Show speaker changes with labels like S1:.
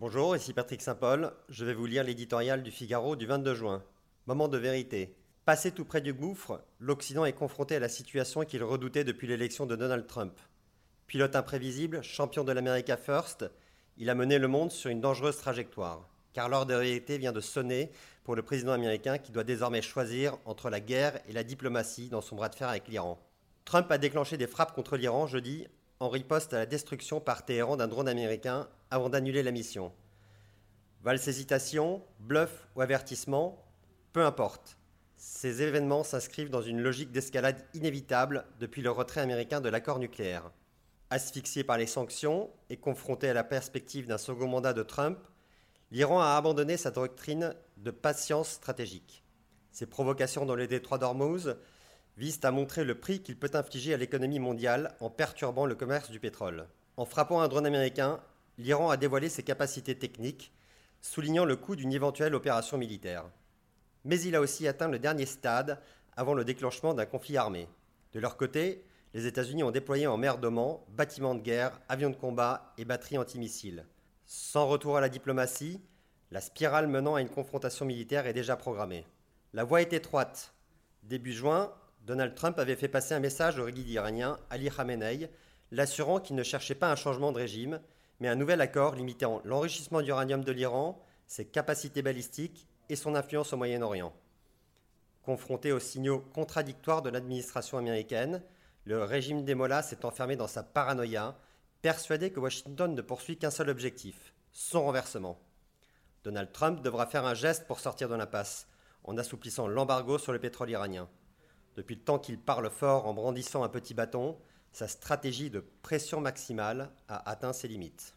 S1: Bonjour, ici Patrick Saint-Paul. Je vais vous lire l'éditorial du Figaro du 22 juin. Moment de vérité. Passé tout près du gouffre, l'Occident est confronté à la situation qu'il redoutait depuis l'élection de Donald Trump. Pilote imprévisible, champion de l'America First, il a mené le monde sur une dangereuse trajectoire. Car l'heure de vérité vient de sonner pour le président américain qui doit désormais choisir entre la guerre et la diplomatie dans son bras de fer avec l'Iran. Trump a déclenché des frappes contre l'Iran jeudi en riposte à la destruction par Téhéran d'un drone américain avant d'annuler la mission. Valse hésitation, bluff ou avertissement, peu importe. Ces événements s'inscrivent dans une logique d'escalade inévitable depuis le retrait américain de l'accord nucléaire. Asphyxié par les sanctions et confronté à la perspective d'un second mandat de Trump, l'Iran a abandonné sa doctrine de patience stratégique. Ses provocations dans le détroit d'Ormuz visent à montrer le prix qu'il peut infliger à l'économie mondiale en perturbant le commerce du pétrole. En frappant un drone américain, l'Iran a dévoilé ses capacités techniques, soulignant le coût d'une éventuelle opération militaire. Mais il a aussi atteint le dernier stade avant le déclenchement d'un conflit armé. De leur côté, les États-Unis ont déployé en mer d'Oman bâtiments de guerre, avions de combat et batteries antimissiles. Sans retour à la diplomatie, la spirale menant à une confrontation militaire est déjà programmée. La voie est étroite. Début juin, Donald Trump avait fait passer un message au guide iranien Ali Khamenei, l'assurant qu'il ne cherchait pas un changement de régime, mais un nouvel accord limitant l'enrichissement d'uranium de l'Iran, ses capacités balistiques et son influence au Moyen-Orient. Confronté aux signaux contradictoires de l'administration américaine, le régime des Mollahs s'est enfermé dans sa paranoïa, persuadé que Washington ne poursuit qu'un seul objectif, son renversement. Donald Trump devra faire un geste pour sortir de l'impasse, en assouplissant l'embargo sur le pétrole iranien. Depuis le temps qu'il parle fort en brandissant un petit bâton, sa stratégie de pression maximale a atteint ses limites.